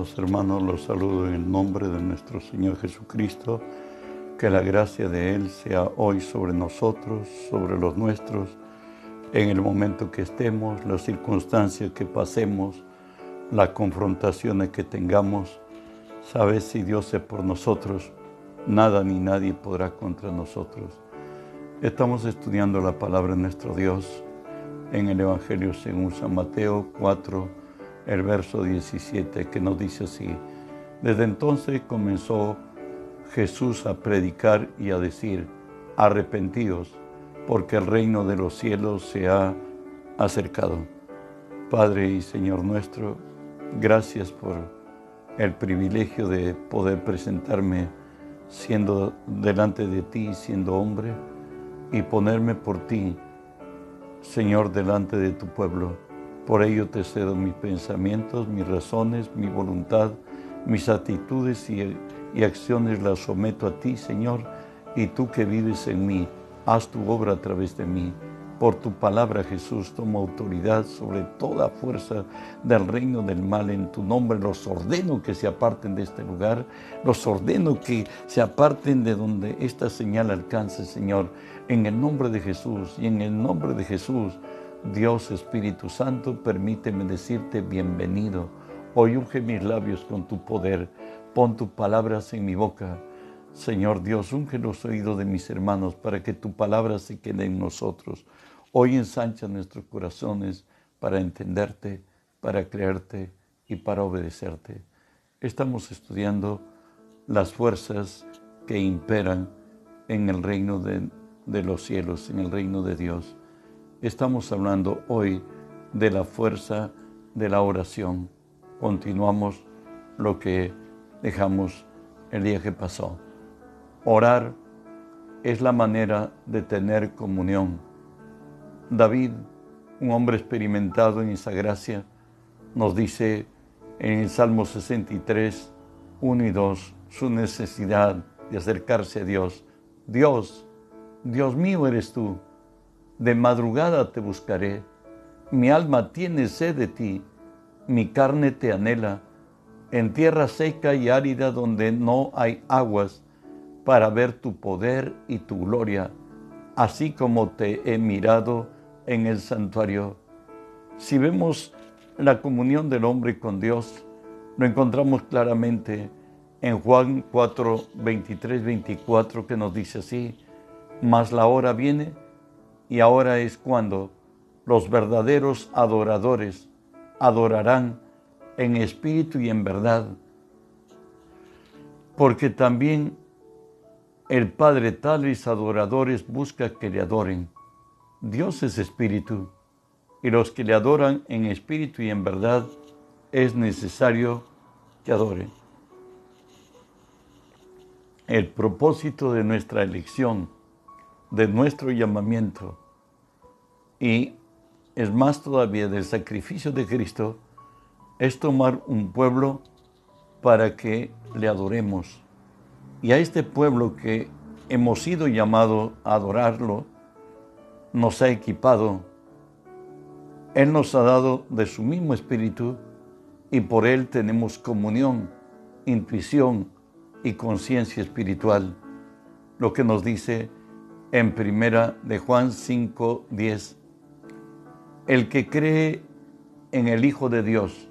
Amados hermanos, los saludo en el nombre de nuestro Señor Jesucristo. Que la gracia de Él sea hoy sobre nosotros, sobre los nuestros, en el momento que estemos, las circunstancias que pasemos, las confrontaciones que tengamos. Sabes, si Dios es por nosotros, nada ni nadie podrá contra nosotros. Estamos estudiando la palabra de nuestro Dios en el Evangelio según San Mateo 4 el verso 17 que nos dice así, desde entonces comenzó Jesús a predicar y a decir, arrepentidos, porque el reino de los cielos se ha acercado. Padre y Señor nuestro, gracias por el privilegio de poder presentarme siendo delante de ti, siendo hombre, y ponerme por ti, Señor, delante de tu pueblo por ello te cedo mis pensamientos, mis razones, mi voluntad, mis actitudes y, acciones las someto a ti, Señor, y tú que vives en mí, haz tu obra a través de mí. Por tu palabra, Jesús, toma autoridad sobre toda fuerza del reino del mal. En tu nombre los ordeno que se aparten de este lugar, los ordeno que se aparten de donde esta señal alcance, Señor. En el nombre de Jesús y en el nombre de Jesús Dios Espíritu Santo, permíteme decirte bienvenido. Hoy unge mis labios con tu poder, pon tus palabras en mi boca. Señor Dios, unge los oídos de mis hermanos para que tu palabra se quede en nosotros. Hoy ensancha nuestros corazones para entenderte, para creerte y para obedecerte. Estamos estudiando las fuerzas que imperan en el reino de, de los cielos, en el reino de Dios. Estamos hablando hoy de la fuerza de la oración. Continuamos lo que dejamos el día que pasó. Orar es la manera de tener comunión. David, un hombre experimentado en esa gracia, nos dice en el Salmo 63, 1 y 2, su necesidad de acercarse a Dios. Dios, Dios mío eres tú de madrugada te buscaré. Mi alma tiene sed de ti, mi carne te anhela, en tierra seca y árida donde no hay aguas, para ver tu poder y tu gloria, así como te he mirado en el santuario. Si vemos la comunión del hombre con Dios, lo encontramos claramente en Juan 4, 23, 24, que nos dice así, mas la hora viene y ahora es cuando los verdaderos adoradores adorarán en espíritu y en verdad, porque también el Padre tales adoradores busca que le adoren. Dios es espíritu, y los que le adoran en espíritu y en verdad es necesario que adoren. El propósito de nuestra elección de nuestro llamamiento y es más todavía del sacrificio de Cristo, es tomar un pueblo para que le adoremos. Y a este pueblo que hemos sido llamados a adorarlo, nos ha equipado. Él nos ha dado de su mismo espíritu y por él tenemos comunión, intuición y conciencia espiritual. Lo que nos dice en primera de Juan 5, 10. El que cree en el Hijo de Dios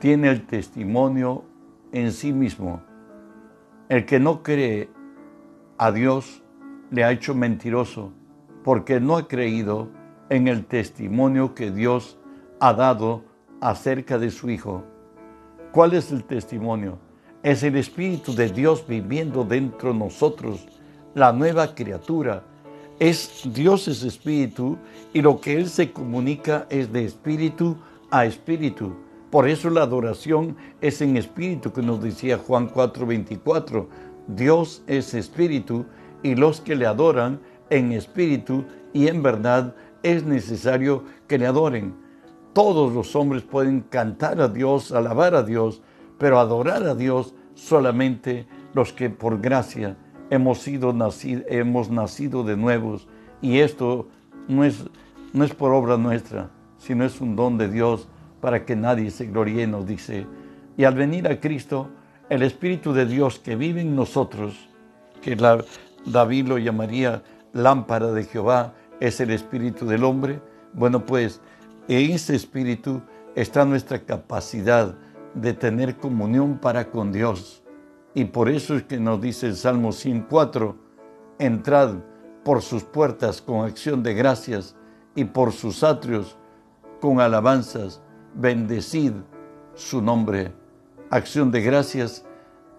tiene el testimonio en sí mismo. El que no cree a Dios le ha hecho mentiroso porque no ha creído en el testimonio que Dios ha dado acerca de su Hijo. ¿Cuál es el testimonio? Es el Espíritu de Dios viviendo dentro de nosotros la nueva criatura. Es Dios es espíritu y lo que Él se comunica es de espíritu a espíritu. Por eso la adoración es en espíritu, que nos decía Juan 4:24. Dios es espíritu y los que le adoran en espíritu y en verdad es necesario que le adoren. Todos los hombres pueden cantar a Dios, alabar a Dios, pero adorar a Dios solamente los que por gracia hemos, sido nacido, hemos nacido de nuevos y esto no es, no es por obra nuestra, sino es un don de Dios para que nadie se gloríe, nos dice Y al venir a Cristo, el Espíritu de Dios que vive en nosotros, que David lo llamaría lámpara de Jehová, es el Espíritu del hombre, bueno, pues en ese Espíritu está nuestra capacidad de tener comunión para con Dios. Y por eso es que nos dice el Salmo 104, entrad por sus puertas con acción de gracias y por sus atrios con alabanzas, bendecid su nombre. Acción de gracias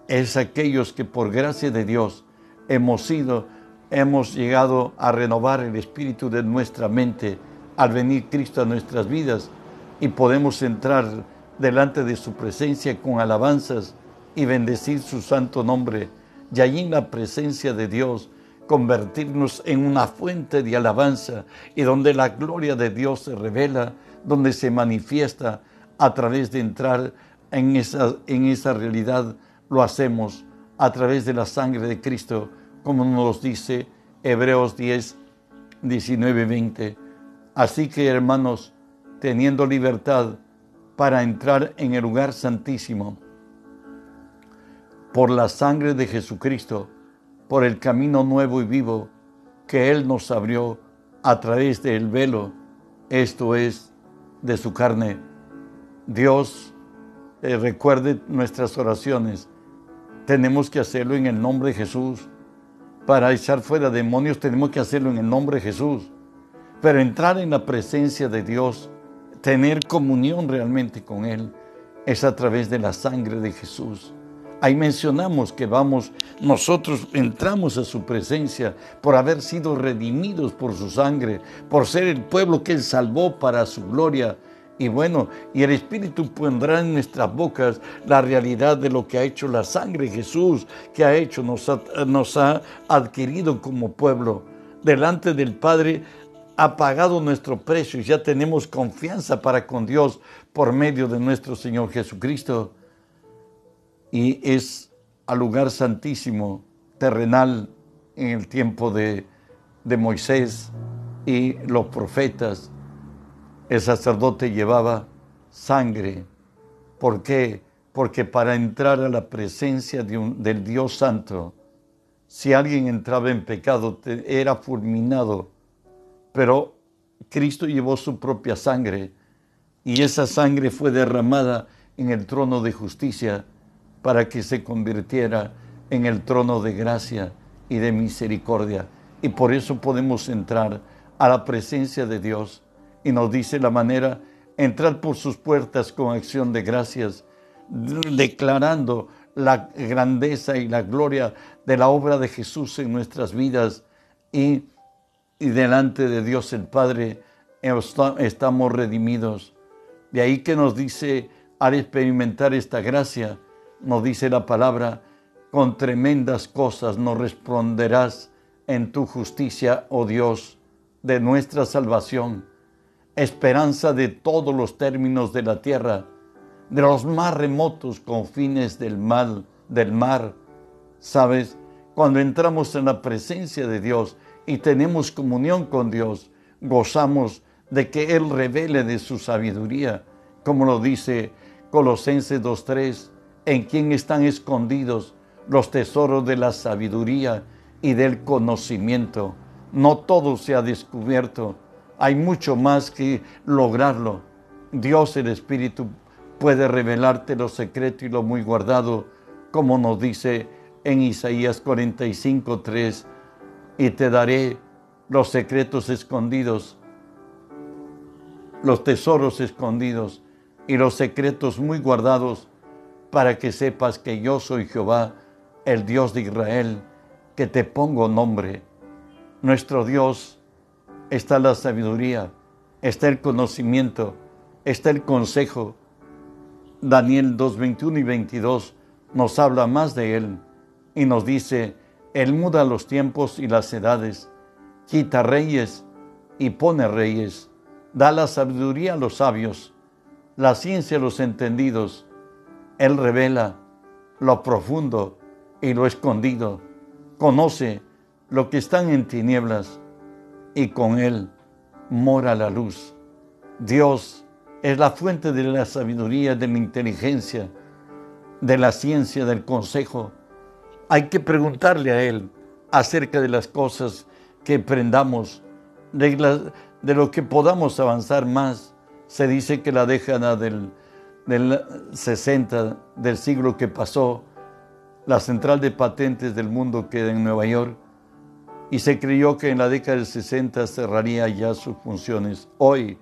es aquellos que por gracia de Dios hemos sido, hemos llegado a renovar el espíritu de nuestra mente al venir Cristo a nuestras vidas y podemos entrar delante de su presencia con alabanzas y bendecir su santo nombre. Y allí en la presencia de Dios convertirnos en una fuente de alabanza y donde la gloria de Dios se revela, donde se manifiesta a través de entrar en esa, en esa realidad, lo hacemos a través de la sangre de Cristo, como nos dice Hebreos 10, 19, 20. Así que hermanos, teniendo libertad para entrar en el lugar santísimo, por la sangre de Jesucristo, por el camino nuevo y vivo que Él nos abrió a través del velo, esto es, de su carne. Dios eh, recuerde nuestras oraciones. Tenemos que hacerlo en el nombre de Jesús. Para echar fuera demonios tenemos que hacerlo en el nombre de Jesús. Pero entrar en la presencia de Dios, tener comunión realmente con Él, es a través de la sangre de Jesús. Ahí mencionamos que vamos, nosotros entramos a su presencia por haber sido redimidos por su sangre, por ser el pueblo que Él salvó para su gloria. Y bueno, y el Espíritu pondrá en nuestras bocas la realidad de lo que ha hecho la sangre Jesús, que ha hecho, nos ha, nos ha adquirido como pueblo. Delante del Padre ha pagado nuestro precio y ya tenemos confianza para con Dios por medio de nuestro Señor Jesucristo y es al lugar santísimo terrenal en el tiempo de, Moisés y los profetas. El sacerdote llevaba sangre. ¿Por qué? Porque para entrar a la presencia de del Dios Santo, si alguien entraba en pecado, era fulminado. Pero Cristo llevó su propia sangre y esa sangre fue derramada en el trono de justicia para que se convirtiera en el trono de gracia y de misericordia. Y por eso podemos entrar a la presencia de Dios. Y nos dice la manera, entrar por sus puertas con acción de gracias, declarando la grandeza y la gloria de la obra de Jesús en nuestras vidas y, delante de Dios el Padre estamos redimidos. De ahí que nos dice, al experimentar esta gracia, nos dice la palabra, con tremendas cosas nos responderás en tu justicia, oh Dios, de nuestra salvación, esperanza de todos los términos de la tierra, de los más remotos confines del mal, del mar. Sabes, cuando entramos en la presencia de Dios y tenemos comunión con Dios, gozamos de que Él revele de su sabiduría, como lo dice Colosenses 2.3 en quien están escondidos los tesoros de la sabiduría y del conocimiento. No todo se ha descubierto, hay mucho más que lograrlo. Dios el Espíritu puede revelarte lo secreto y lo muy guardado, como nos dice en Isaías 45, 3, y te daré los secretos escondidos, los tesoros escondidos y los secretos muy guardados para que sepas que yo soy Jehová, el Dios de Israel, que te pongo nombre. Nuestro Dios está la sabiduría, está el conocimiento, está el consejo. Daniel 2, 21 y 22 nos habla más de Él y nos dice, Él muda los tiempos y las edades, quita reyes y pone reyes, da la sabiduría a los sabios, la ciencia a los entendidos, él revela lo profundo y lo escondido. Conoce lo que están en tinieblas y con Él mora la luz. Dios es la fuente de la sabiduría, de la inteligencia de la ciencia, del consejo. Hay que preguntarle a Él acerca de las cosas que aprendamos, de, de lo que podamos avanzar más. Se dice que la década del, del 60 del siglo que pasó, la central de patentes del mundo queda en Nueva York y se creyó que en la década del 60 cerraría ya sus funciones. Hoy,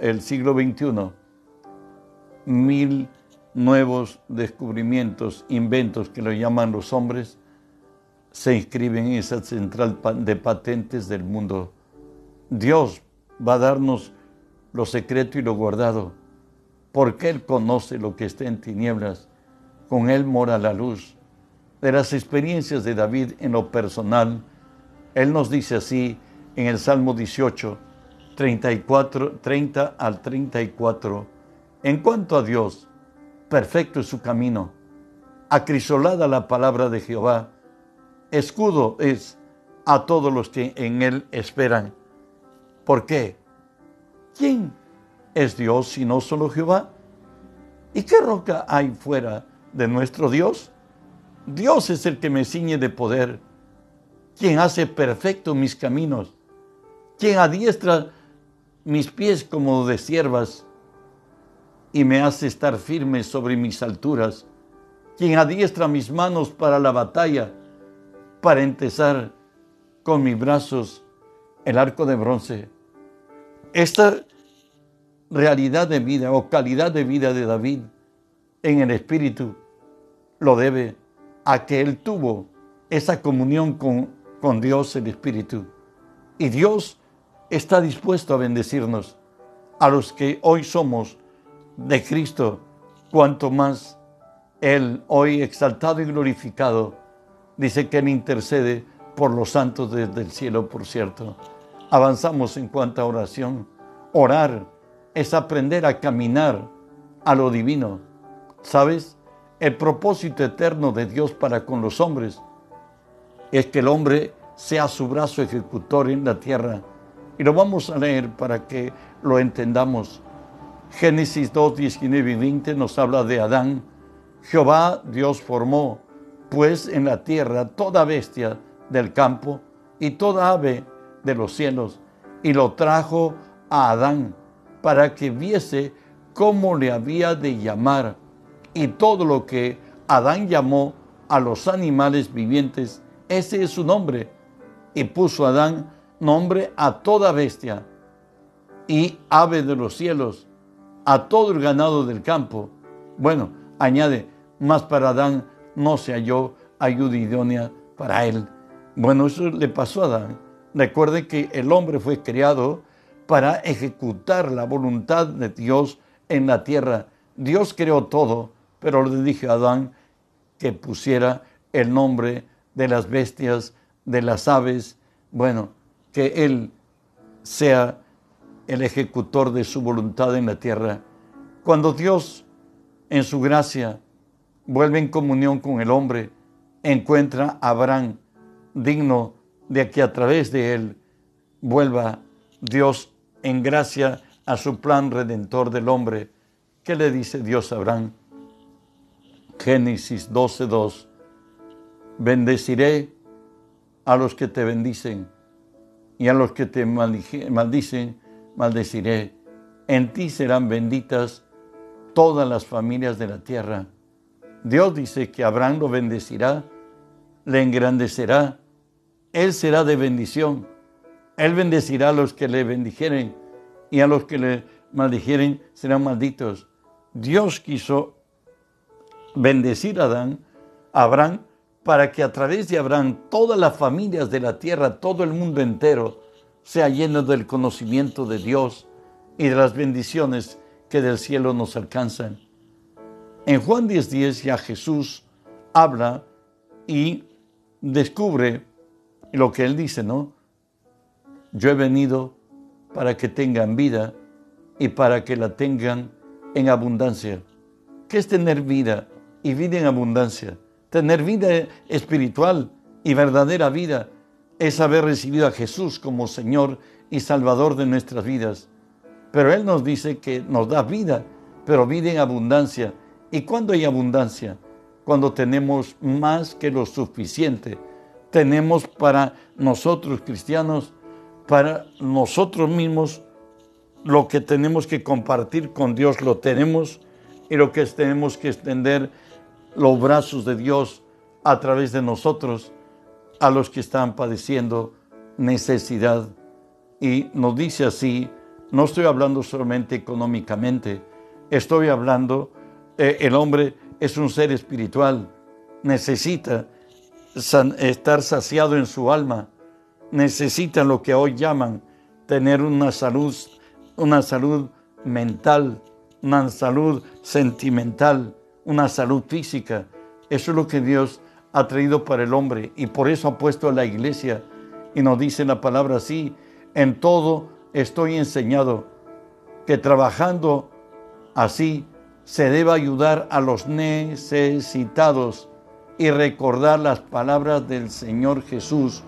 el siglo XXI, mil nuevos descubrimientos, inventos que lo llaman los hombres, se inscriben en esa central de patentes del mundo. Dios va a darnos lo secreto y lo guardado, porque Él conoce lo que está en tinieblas, con Él mora la luz. De las experiencias de David en lo personal, Él nos dice así en el Salmo 18, 34, 30 al 34, en cuanto a Dios, perfecto es su camino, acrisolada la palabra de Jehová, escudo es a todos los que en Él esperan. ¿Por qué? ¿Quién es Dios si no solo Jehová? ¿Y qué roca hay fuera de nuestro Dios? Dios es el que me ciñe de poder, quien hace perfecto mis caminos, quien adiestra mis pies como de siervas y me hace estar firme sobre mis alturas, quien adiestra mis manos para la batalla, para entesar con mis brazos el arco de bronce. Esta realidad de vida o calidad de vida de David en el Espíritu lo debe a que él tuvo esa comunión con, con Dios el Espíritu. Y Dios está dispuesto a bendecirnos a los que hoy somos de Cristo, cuanto más Él, hoy exaltado y glorificado, dice que Él intercede por los santos desde el cielo, por cierto. Avanzamos en cuanto a oración. Orar es aprender a caminar a lo divino. ¿Sabes? El propósito eterno de Dios para con los hombres es que el hombre sea su brazo ejecutor en la tierra. Y lo vamos a leer para que lo entendamos. Génesis 2, 19 y 20 nos habla de Adán. Jehová Dios formó, pues en la tierra toda bestia del campo y toda ave de los cielos, y lo trajo a Adán para que viese cómo le había de llamar. Y todo lo que Adán llamó a los animales vivientes, ese es su nombre. Y puso Adán nombre a toda bestia y ave de los cielos a todo el ganado del campo. Bueno, añade, más para Adán no se halló ayuda idónea para él. Bueno, eso le pasó a Adán. Recuerde que el hombre fue creado para ejecutar la voluntad de Dios en la tierra. Dios creó todo, pero le dije a Adán que pusiera el nombre de las bestias, de las aves, bueno, que él sea el ejecutor de su voluntad en la tierra. Cuando Dios, en su gracia, vuelve en comunión con el hombre, encuentra a Abraham digno de que a través de él vuelva Dios en gracia a su plan redentor del hombre. ¿Qué le dice Dios a Abraham? Génesis 12:2. Bendeciré a los que te bendicen y a los que te maldicen maldeciré. En ti serán benditas todas las familias de la tierra. Dios dice que Abraham lo bendecirá, le engrandecerá, él será de bendición. Él bendecirá a los que le bendijeren y a los que le maldijeren serán malditos. Dios quiso bendecir a Adán, a Abraham, para que a través de Abraham todas las familias de la tierra, todo el mundo entero, sea lleno del conocimiento de Dios y de las bendiciones que del cielo nos alcanzan. En Juan 10:10 ya Jesús habla y descubre lo que él dice, ¿no? Yo he venido para que tengan vida y para que la tengan en abundancia. ¿Qué es tener vida y vida en abundancia? Tener vida espiritual y verdadera vida es haber recibido a Jesús como Señor y Salvador de nuestras vidas. Pero Él nos dice que nos da vida, pero vida en abundancia. ¿Y cuándo hay abundancia? Cuando tenemos más que lo suficiente. Tenemos para nosotros cristianos, para nosotros mismos, lo que tenemos que compartir con Dios lo tenemos y lo que tenemos que extender los brazos de Dios a través de nosotros a los que están padeciendo necesidad. Y nos dice así, no estoy hablando solamente económicamente, estoy hablando, eh, el hombre es un ser espiritual, necesita estar saciado en su alma, necesita lo que hoy llaman tener una salud, una salud mental, una salud sentimental, una salud física. Eso es lo que Dios ha traído para el hombre y por eso ha puesto a la iglesia y nos dice la palabra así, en todo estoy enseñado que trabajando así se debe ayudar a los necesitados y recordar las palabras del Señor Jesús,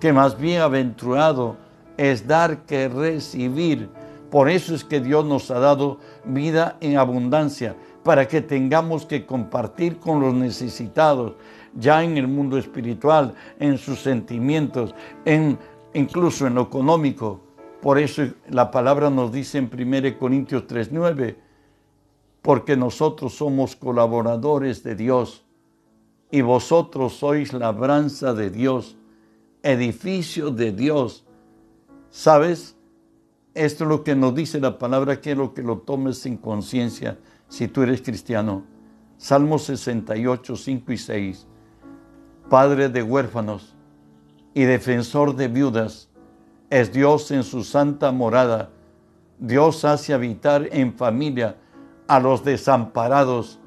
que más bienaventurado es dar que recibir. Por eso es que Dios nos ha dado vida en abundancia, para que tengamos que compartir con los necesitados, ya en el mundo espiritual, en sus sentimientos, en, incluso en lo económico. Por eso la palabra nos dice en 1 Corintios 3:9, porque nosotros somos colaboradores de Dios y vosotros sois labranza de Dios, edificio de Dios. ¿Sabes? Esto es lo que nos dice la palabra, quiero que lo tomes sin conciencia si tú eres cristiano. Salmos 68, 5 y 6. Padre de huérfanos y defensor de viudas, es Dios en su santa morada. Dios hace habitar en familia a los desamparados,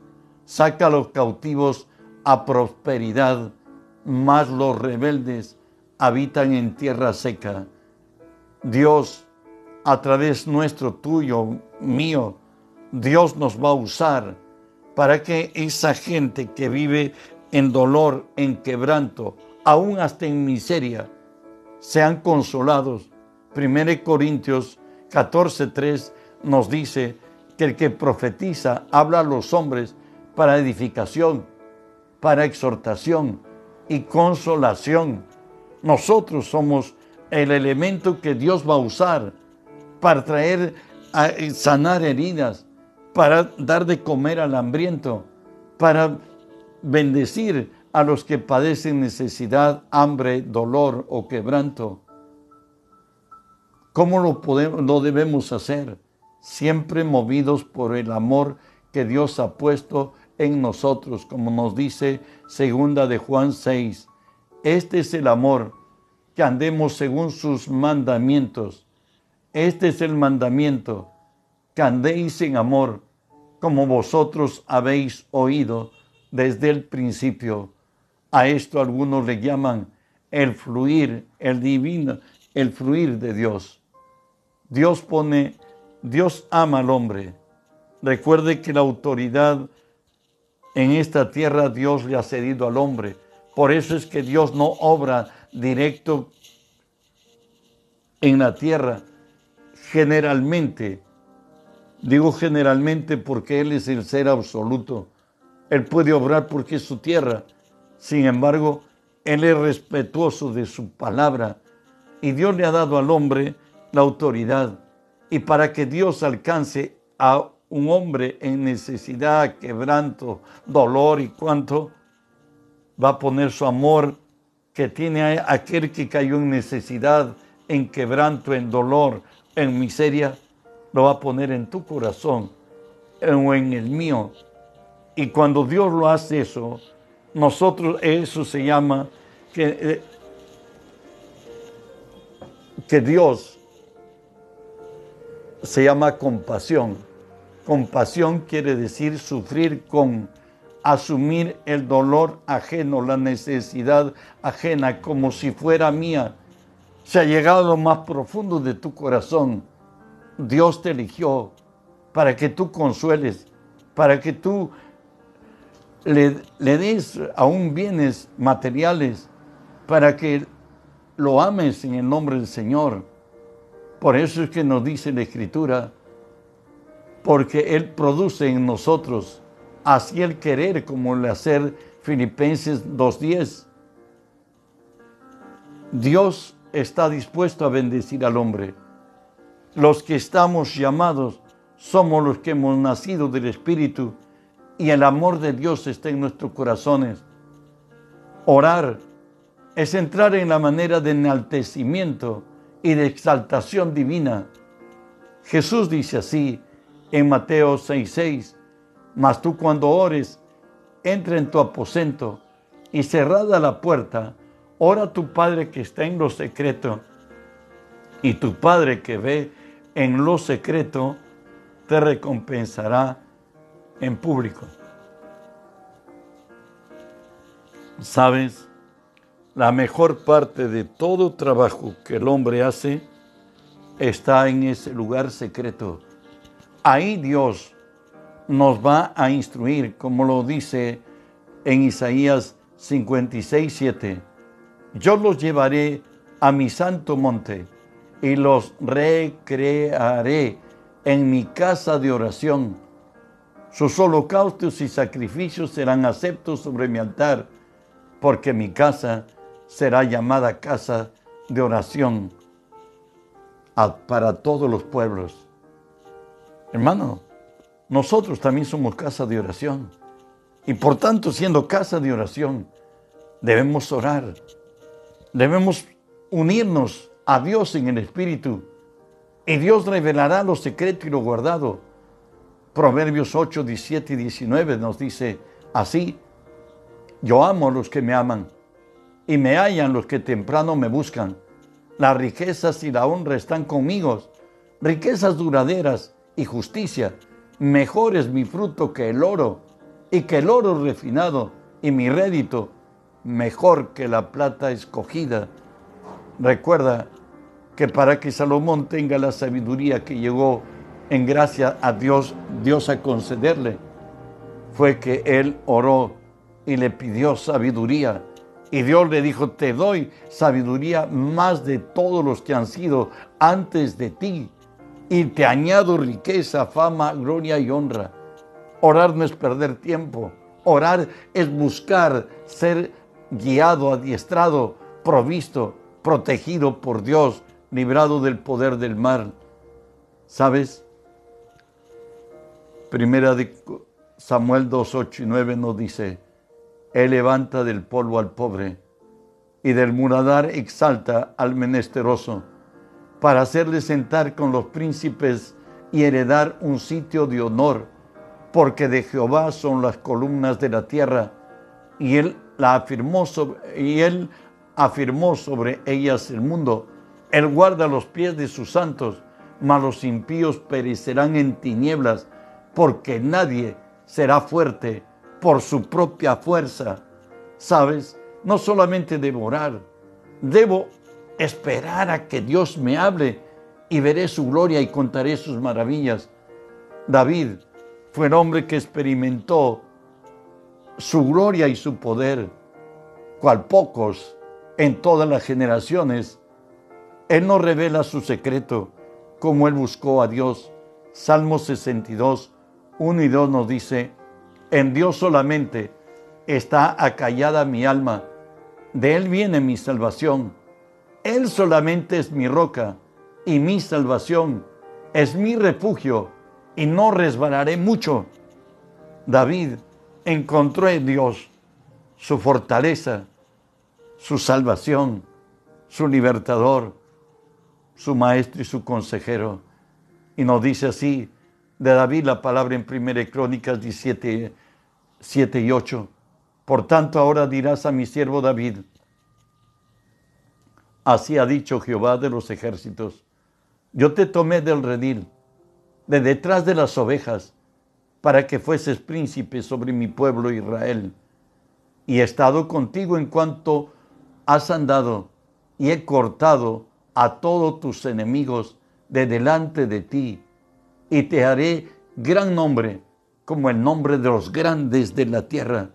saca a los cautivos a prosperidad, mas los rebeldes habitan en tierra seca. Dios, a través nuestro, tuyo, mío, Dios nos va a usar para que esa gente que vive en dolor, en quebranto, aún hasta en miseria, sean consolados. 1 Corintios 14:3 nos dice que el que profetiza habla a los hombres para edificación, para exhortación y consolación. Nosotros somos el elemento que Dios va a usar para traer a sanar heridas, para dar de comer al hambriento, para bendecir a los que padecen necesidad, hambre, dolor o quebranto. ¿Cómo lo, podemos, lo debemos hacer? Siempre movidos por el amor que Dios ha puesto en nosotros, como nos dice segunda de Juan 6. Este es el amor, que andemos según sus mandamientos. Este es el mandamiento, que andéis en amor, como vosotros habéis oído desde el principio. A esto algunos le llaman el fluir, el divino, el fluir de Dios. Dios pone, Dios ama al hombre. Recuerde que la autoridad en esta tierra Dios le ha cedido al hombre. Por eso es que Dios no obra directo en la tierra. Generalmente, digo generalmente porque Él es el ser absoluto. Él puede obrar porque es su tierra. Sin embargo, Él es respetuoso de su palabra y Dios le ha dado al hombre la autoridad. Y para que Dios alcance a un hombre en necesidad, quebranto, dolor y cuanto, va a poner su amor que tiene a aquel que cayó en necesidad, en quebranto, en dolor, en miseria, lo va a poner en tu corazón o en el mío y cuando Dios lo hace eso, nosotros, eso se llama que, eh, que Dios se llama compasión. Compasión quiere decir sufrir con, asumir el dolor ajeno, la necesidad ajena, como si fuera mía. Se ha llegado a lo más profundo de tu corazón. Dios te eligió para que tú consueles, para que tú le, des aún bienes materiales para que lo ames en el nombre del Señor. Por eso es que nos dice la Escritura, porque Él produce en nosotros así el querer como el hacer Filipenses 2.10. Dios está dispuesto a bendecir al hombre. Los que estamos llamados somos los que hemos nacido del Espíritu y el amor de Dios está en nuestros corazones. Orar es entrar en la manera de enaltecimiento y de exaltación divina. Jesús dice así en Mateo 6:6, mas tú cuando ores, entra en tu aposento y cerrada la puerta, ora a tu Padre que está en lo secreto, y tu Padre que ve en lo secreto, te recompensará en público. ¿Sabes? La mejor parte de todo trabajo que el hombre hace está en ese lugar secreto. Ahí Dios nos va a instruir, como lo dice en Isaías 56, 7. Yo los llevaré a mi santo monte y los recrearé en mi casa de oración. Sus holocaustos y sacrificios serán aceptos sobre mi altar, porque mi casa será llamada casa de oración para todos los pueblos. Hermano, nosotros también somos casa de oración. Y por tanto, siendo casa de oración, debemos orar. Debemos unirnos a Dios en el Espíritu. Y Dios revelará lo secreto y lo guardado. Proverbios 8, 17 y 19 nos dice así, yo amo a los que me aman y me hallan los que temprano me buscan. Las riquezas y la honra están conmigo, riquezas duraderas y justicia. Mejor es mi fruto que el oro, y que el oro refinado, y mi rédito mejor que la plata escogida. Recuerda que para que Salomón tenga la sabiduría que llegó en gracia a Dios, Dios a concederle, fue que él oró y le pidió sabiduría y Dios le dijo, te doy sabiduría más de todos los que han sido antes de ti. Y te añado riqueza, fama, gloria y honra. Orar no es perder tiempo. Orar es buscar ser guiado, adiestrado, provisto, protegido por Dios, librado del poder del mal. ¿Sabes? Primera de Samuel 2, 8 y 9 nos dice, él levanta del polvo al pobre y del muradar exalta al menesteroso, para hacerle sentar con los príncipes y heredar un sitio de honor, porque de Jehová son las columnas de la tierra, y él la afirmó sobre, y él afirmó sobre ellas el mundo. Él guarda los pies de sus santos, mas los impíos perecerán en tinieblas, porque nadie será fuerte por su propia fuerza. ¿Sabes? No solamente devorar, debo esperar a que Dios me hable y veré su gloria y contaré sus maravillas. David fue el hombre que experimentó su gloria y su poder, cual pocos en todas las generaciones. Él no revela su secreto como él buscó a Dios. Salmo 62, 1 y 2 nos dice, en Dios solamente está acallada mi alma. De Él viene mi salvación. Él solamente es mi roca y mi salvación. Es mi refugio y no resbalaré mucho. David encontró en Dios su fortaleza, su salvación, su libertador, su maestro y su consejero. Y nos dice así de David la palabra en 1 Crónicas 17, 7 y 8. Por tanto, ahora dirás a mi siervo David, así ha dicho Jehová de los ejércitos, yo te tomé del redil, de detrás de las ovejas, para que fueses príncipe sobre mi pueblo Israel, y he estado contigo en cuanto has andado, y he cortado a todos tus enemigos de delante de ti, y te haré gran nombre como el nombre de los grandes de la tierra.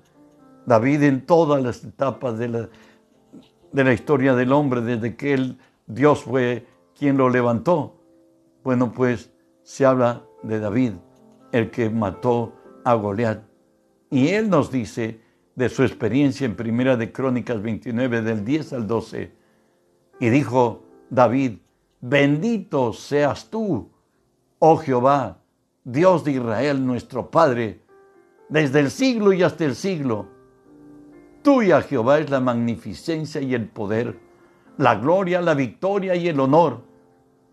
David en todas las etapas de la, de la historia del hombre, desde que él, Dios fue quien lo levantó. Bueno, pues se habla de David, el que mató a Goliat. Y él nos dice de su experiencia en Primera de Crónicas 29 del 10 al 12. Y dijo David, bendito seas tú, oh Jehová, Dios de Israel, nuestro Padre, desde el siglo y hasta el siglo. Tuya, Jehová, es la magnificencia y el poder, la gloria, la victoria y el honor,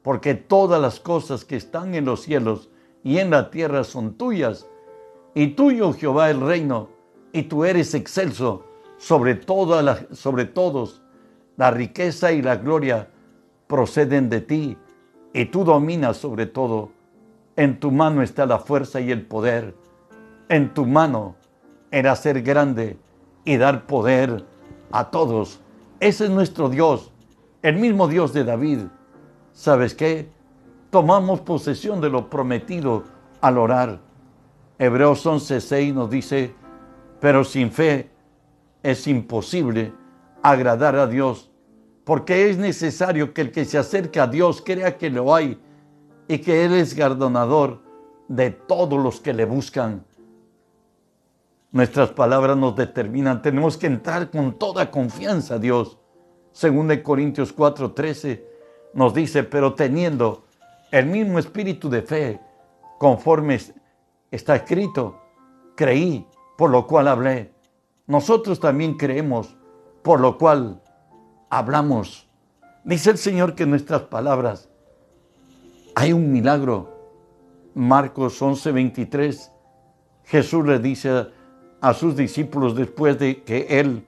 porque todas las cosas que están en los cielos y en la tierra son tuyas, y tuyo, Jehová, el reino, y tú eres excelso sobre, toda sobre todos. La riqueza y la gloria proceden de ti, y tú dominas sobre todo. En tu mano está la fuerza y el poder. En tu mano era ser grande y dar poder a todos. Ese es nuestro Dios, el mismo Dios de David. ¿Sabes qué? Tomamos posesión de lo prometido al orar. Hebreos 11:6 nos dice, pero sin fe es imposible agradar a Dios, porque es necesario que el que se acerca a Dios crea que lo hay y que Él es gardonador de todos los que le buscan. Nuestras palabras nos determinan, tenemos que entrar con toda confianza a Dios. Según de Corintios 4:13 nos dice, pero teniendo el mismo espíritu de fe, conforme está escrito, creí, por lo cual hablé. Nosotros también creemos, por lo cual hablamos. Dice el Señor que en nuestras palabras hay un milagro. Marcos 11:23, Jesús le dice a sus discípulos después de que él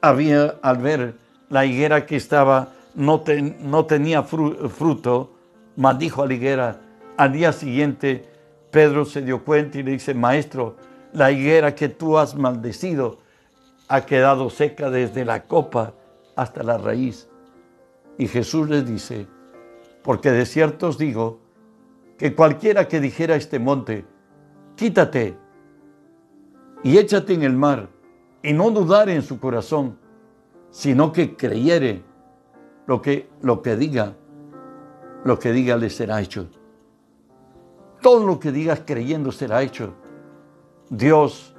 había, al ver la higuera que estaba, no, no tenía fruto, maldijo a la higuera. Al día siguiente, Pedro se dio cuenta y le dice, maestro, la higuera que tú has maldecido ha quedado seca desde la copa hasta la raíz. Y Jesús les dice, porque de cierto os digo que cualquiera que dijera este monte, quítate y échate en el mar, y no dudare en su corazón, sino que creyere lo que, lo que diga, lo que diga le será hecho. Todo lo que digas creyendo será hecho. Dios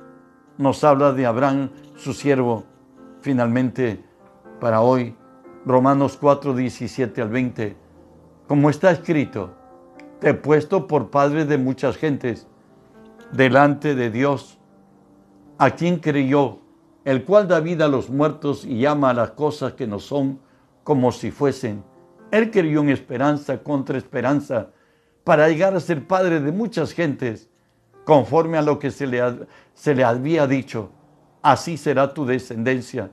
nos habla de Abraham, su siervo, finalmente para hoy, Romanos 4, 17 al 20. Como está escrito, te he puesto por padre de muchas gentes delante de Dios, a quien creyó, el cual da vida a los muertos y llama a las cosas que no son como si fuesen. Él creyó en esperanza contra esperanza para llegar a ser padre de muchas gentes, conforme a lo que se le, se le había dicho. Así será tu descendencia.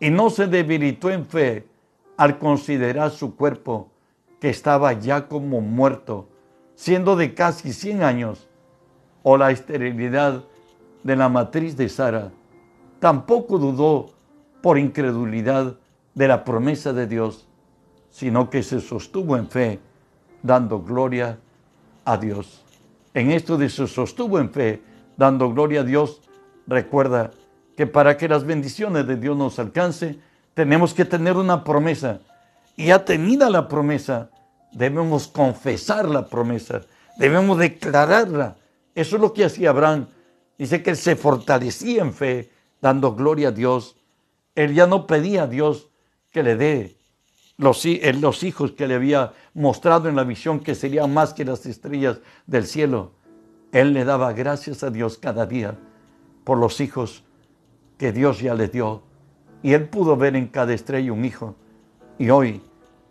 Y no se debilitó en fe al considerar su cuerpo que estaba ya como muerto, siendo de casi 100 años, o la esterilidad de la matriz de Sara, tampoco dudó por incredulidad de la promesa de Dios, sino que se sostuvo en fe, dando gloria a Dios. En esto de se sostuvo en fe, dando gloria a Dios, recuerda que para que las bendiciones de Dios nos alcance, tenemos que tener una promesa y ya tenida la promesa, debemos confesar la promesa, debemos declararla. Eso es lo que hacía Abraham. Dice que él se fortalecía en fe, dando gloria a Dios. Él ya no pedía a Dios que le dé los, los hijos que le había mostrado en la visión, que serían más que las estrellas del cielo. Él le daba gracias a Dios cada día por los hijos que Dios ya le dio. Y él pudo ver en cada estrella un hijo. Y hoy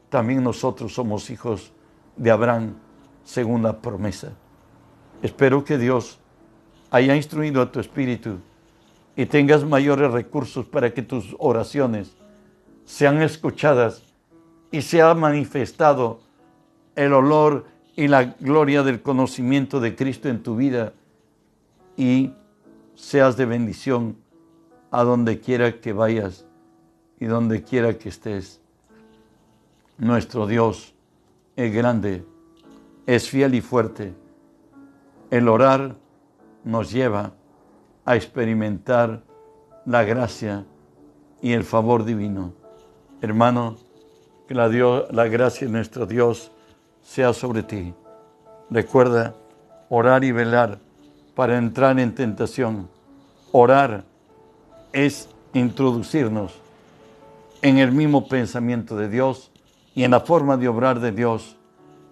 también nosotros somos hijos de Abraham según la promesa. Espero que Dios haya instruido a tu espíritu y tengas mayores recursos para que tus oraciones sean escuchadas y sea manifestado el olor y la gloria del conocimiento de Cristo en tu vida y seas de bendición a donde quiera que vayas y donde quiera que estés. Nuestro Dios es grande, es fiel y fuerte. El orar nos lleva a experimentar la gracia y el favor divino. Hermano, que la, la gracia de nuestro Dios sea sobre ti. Recuerda orar y velar para entrar en tentación Orar es introducirnos en el mismo pensamiento de Dios y en la forma de obrar de Dios.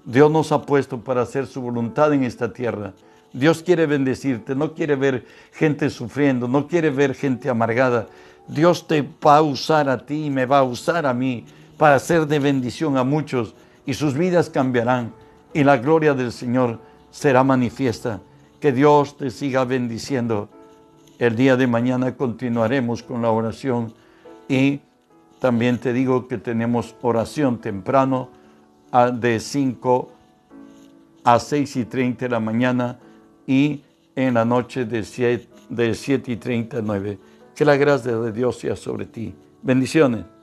Dios nos ha puesto para hacer su voluntad en esta tierra. Dios quiere bendecirte, no quiere ver gente sufriendo, no quiere ver gente amargada. Dios te va a usar a ti y me va a usar a mí para hacer de bendición a muchos y sus vidas cambiarán y la gloria del Señor será manifiesta. Que Dios te siga bendiciendo. El día de mañana continuaremos con la oración y también te digo que tenemos oración temprano de 5 a 6 y 30 de la mañana y en la noche de 7, de 7 y 39. Que la gracia de Dios sea sobre ti. Bendiciones.